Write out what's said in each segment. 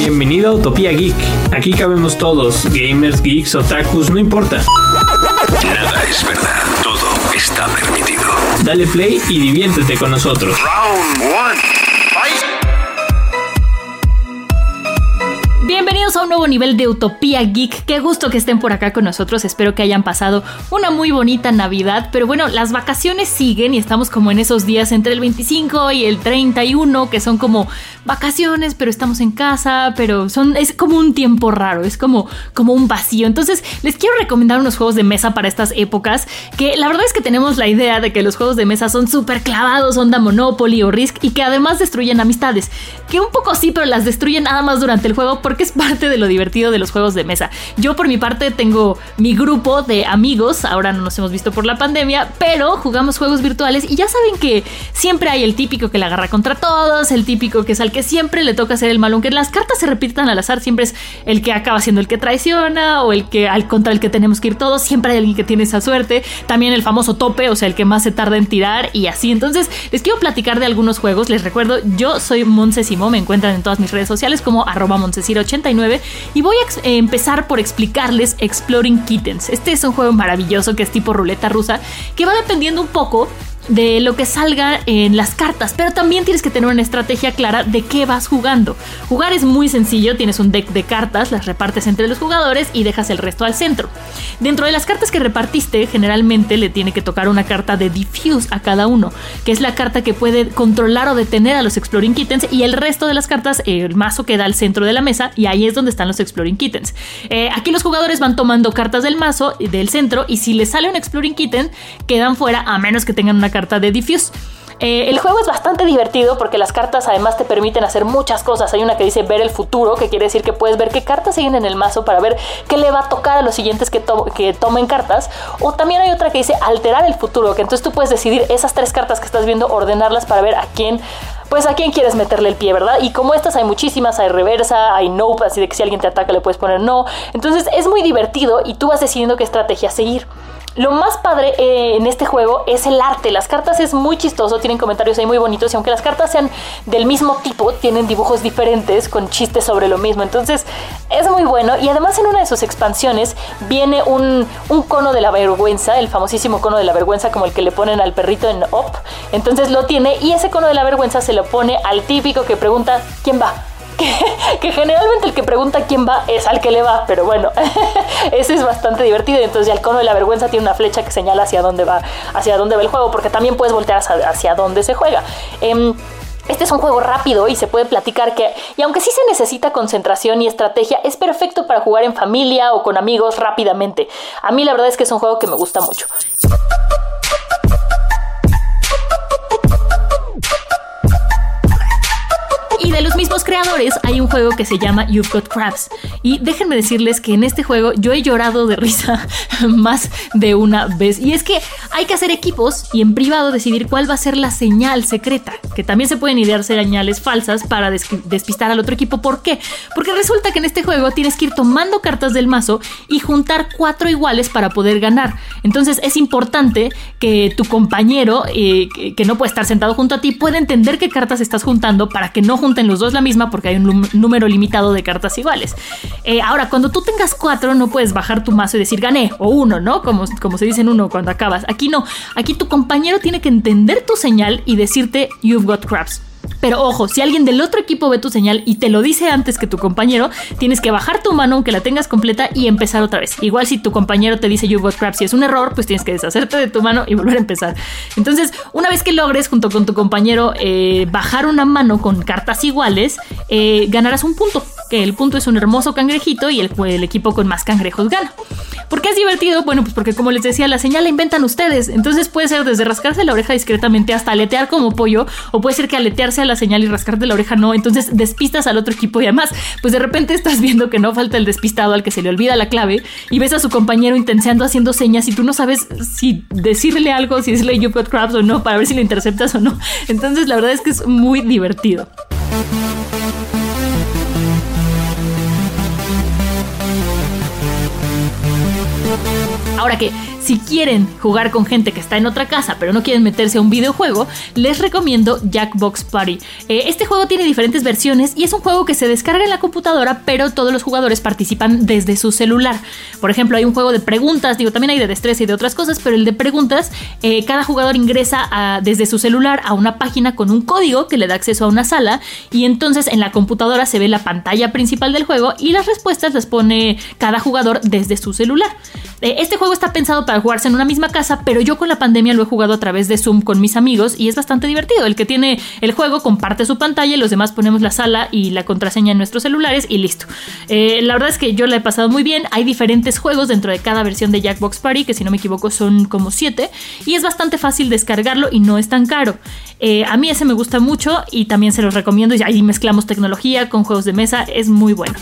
Bienvenido a Utopía Geek. Aquí cabemos todos, gamers, geeks, otakus, no importa. Nada es verdad, todo está permitido. Dale play y diviértete con nosotros. Round one. Bienvenidos a un nuevo nivel de Utopía Geek. Qué gusto que estén por acá con nosotros. Espero que hayan pasado una muy bonita Navidad. Pero bueno, las vacaciones siguen y estamos como en esos días entre el 25 y el 31, que son como vacaciones, pero estamos en casa, pero son es como un tiempo raro, es como como un vacío. Entonces, les quiero recomendar unos juegos de mesa para estas épocas, que la verdad es que tenemos la idea de que los juegos de mesa son súper clavados, onda Monopoly o Risk y que además destruyen amistades, que un poco sí, pero las destruyen nada más durante el juego porque es parte de lo divertido de los juegos de mesa. Yo por mi parte tengo mi grupo de amigos, ahora no nos hemos visto por la pandemia, pero jugamos juegos virtuales. Y ya saben que siempre hay el típico que la agarra contra todos, el típico que es al que siempre le toca ser el malo, aunque las cartas se repitan al azar, siempre es el que acaba siendo el que traiciona o el que al contra el que tenemos que ir todos, siempre hay alguien que tiene esa suerte, también el famoso tope, o sea, el que más se tarda en tirar y así. Entonces, les quiero platicar de algunos juegos, les recuerdo, yo soy Moncesimo, me encuentran en todas mis redes sociales como arroba 89 y voy a empezar por explicarles Exploring Kittens. Este es un juego maravilloso que es tipo ruleta rusa, que va dependiendo un poco de lo que salga en las cartas, pero también tienes que tener una estrategia clara de qué vas jugando. Jugar es muy sencillo, tienes un deck de cartas, las repartes entre los jugadores y dejas el resto al centro. Dentro de las cartas que repartiste, generalmente le tiene que tocar una carta de Diffuse a cada uno, que es la carta que puede controlar o detener a los Exploring Kittens y el resto de las cartas, el mazo queda al centro de la mesa y ahí es donde están los Exploring Kittens. Eh, aquí los jugadores van tomando cartas del mazo, del centro, y si les sale un Exploring Kitten, quedan fuera a menos que tengan una carta de Diffuse. Eh, el juego es bastante divertido porque las cartas además te permiten hacer muchas cosas. Hay una que dice ver el futuro, que quiere decir que puedes ver qué cartas siguen en el mazo para ver qué le va a tocar a los siguientes que, que tomen cartas. O también hay otra que dice alterar el futuro, que entonces tú puedes decidir esas tres cartas que estás viendo, ordenarlas para ver a quién pues a quién quieres meterle el pie, ¿verdad? Y como estas hay muchísimas, hay reversa, hay no, así de que si alguien te ataca le puedes poner no. Entonces es muy divertido y tú vas decidiendo qué estrategia seguir. Lo más padre eh, en este juego es el arte. Las cartas es muy chistoso, tienen comentarios ahí muy bonitos y aunque las cartas sean del mismo tipo, tienen dibujos diferentes con chistes sobre lo mismo. Entonces es muy bueno y además en una de sus expansiones viene un, un cono de la vergüenza, el famosísimo cono de la vergüenza como el que le ponen al perrito en Up. Entonces lo tiene y ese cono de la vergüenza se lo pone al típico que pregunta ¿quién va? Que, generalmente el que pregunta quién va es al que le va, pero bueno, ese es bastante divertido. Entonces ya el cono de la vergüenza tiene una flecha que señala hacia dónde va, hacia dónde va el juego, porque también puedes voltear hacia, dónde se juega. Em, este es un juego rápido y se puede platicar que, y aunque sí se necesita concentración y estrategia, es perfecto para jugar en familia o con amigos rápidamente. A mí la verdad es que es un juego que me gusta mucho. Los creadores hay un juego que se llama You've Got Crabs. Y déjenme decirles que en este juego yo he llorado de risa más de una vez. Y es que hay que hacer equipos y en privado decidir cuál va a ser la señal secreta. Que también se pueden idear señales falsas para despistar al otro equipo. ¿Por qué? Porque resulta que en este juego tienes que ir tomando cartas del mazo y juntar cuatro iguales para poder ganar. Entonces es importante que tu compañero, eh, que no puede estar sentado junto a ti, pueda entender qué cartas estás juntando para que no junte en los dos la misma porque hay un número limitado de cartas iguales. Eh, ahora, cuando tú tengas cuatro, no puedes bajar tu mazo y decir gané o uno, ¿no? Como, como se dice en uno cuando acabas. Aquí no. Aquí tu compañero tiene que entender tu señal y decirte you've got craps. Pero ojo, si alguien del otro equipo ve tu señal y te lo dice antes que tu compañero, tienes que bajar tu mano aunque la tengas completa y empezar otra vez. Igual si tu compañero te dice you got crap si es un error, pues tienes que deshacerte de tu mano y volver a empezar. Entonces, una vez que logres junto con tu compañero eh, bajar una mano con cartas iguales, eh, ganarás un punto. Que el punto es un hermoso cangrejito y el, el equipo con más cangrejos gana. ¿Por qué es divertido? Bueno, pues porque como les decía, la señal la inventan ustedes. Entonces puede ser desde rascarse la oreja discretamente hasta aletear como pollo, o puede ser que aletearse a la señal y rascarte la oreja no. Entonces despistas al otro equipo y además, pues de repente estás viendo que no falta el despistado al que se le olvida la clave y ves a su compañero intenseando haciendo señas y tú no sabes si decirle algo, si decirle you got crabs o no, para ver si lo interceptas o no. Entonces la verdad es que es muy divertido. Ahora que si quieren jugar con gente que está en otra casa pero no quieren meterse a un videojuego, les recomiendo Jackbox Party. Eh, este juego tiene diferentes versiones y es un juego que se descarga en la computadora, pero todos los jugadores participan desde su celular. Por ejemplo, hay un juego de preguntas, digo, también hay de destreza y de otras cosas, pero el de preguntas, eh, cada jugador ingresa desde su celular a una página con un código que le da acceso a una sala y entonces en la computadora se ve la pantalla principal del juego y las respuestas las pone cada jugador desde su celular. Eh, este juego está pensado para jugarse en una misma casa, pero yo con la pandemia lo he jugado a través de Zoom con mis amigos y es bastante divertido. El que tiene el juego comparte su pantalla y los demás ponemos la sala y la contraseña en nuestros celulares y listo. Eh, la verdad es que yo la he pasado muy bien. Hay diferentes juegos dentro de cada versión de Jackbox Party, que si no me equivoco son como 7, y es bastante fácil descargarlo y no es tan caro. Eh, a mí ese me gusta mucho y también se los recomiendo. Y ahí mezclamos tecnología con juegos de mesa, es muy bueno.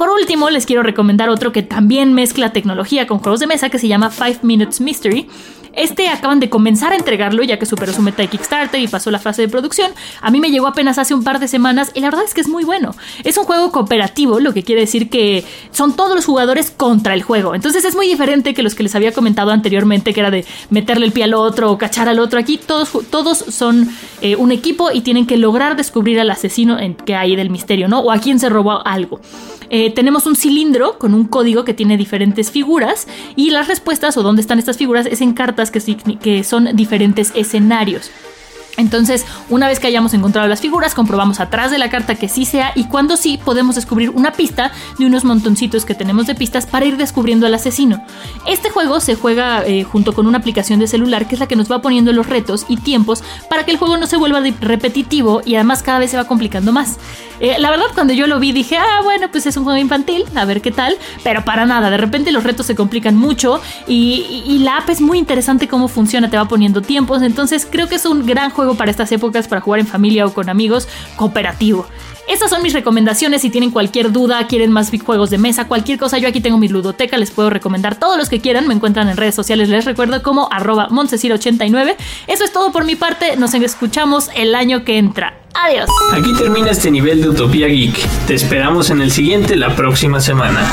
Por último, les quiero recomendar otro que también mezcla tecnología con juegos de mesa que se llama Five Minutes Mystery. Este acaban de comenzar a entregarlo ya que superó su meta de Kickstarter y pasó la fase de producción. A mí me llegó apenas hace un par de semanas y la verdad es que es muy bueno. Es un juego cooperativo, lo que quiere decir que son todos los jugadores contra el juego. Entonces es muy diferente que los que les había comentado anteriormente, que era de meterle el pie al otro o cachar al otro. Aquí todos, todos son eh, un equipo y tienen que lograr descubrir al asesino que hay del misterio, ¿no? O a quién se robó algo. Eh, tenemos un cilindro con un código que tiene diferentes figuras y las respuestas o dónde están estas figuras es en cartas que, que son diferentes escenarios. Entonces, una vez que hayamos encontrado las figuras, comprobamos atrás de la carta que sí sea y cuando sí podemos descubrir una pista de unos montoncitos que tenemos de pistas para ir descubriendo al asesino. Este juego se juega eh, junto con una aplicación de celular que es la que nos va poniendo los retos y tiempos para que el juego no se vuelva repetitivo y además cada vez se va complicando más. Eh, la verdad, cuando yo lo vi dije, ah, bueno, pues es un juego infantil, a ver qué tal, pero para nada, de repente los retos se complican mucho y, y la app es muy interesante cómo funciona, te va poniendo tiempos, entonces creo que es un gran juego para estas épocas, para jugar en familia o con amigos, cooperativo. Estas son mis recomendaciones. Si tienen cualquier duda, quieren más juegos de mesa, cualquier cosa, yo aquí tengo mi ludoteca. Les puedo recomendar todos los que quieran. Me encuentran en redes sociales. Les recuerdo como arroba 89 Eso es todo por mi parte. Nos escuchamos el año que entra. Adiós. Aquí termina este nivel de Utopía Geek. Te esperamos en el siguiente la próxima semana.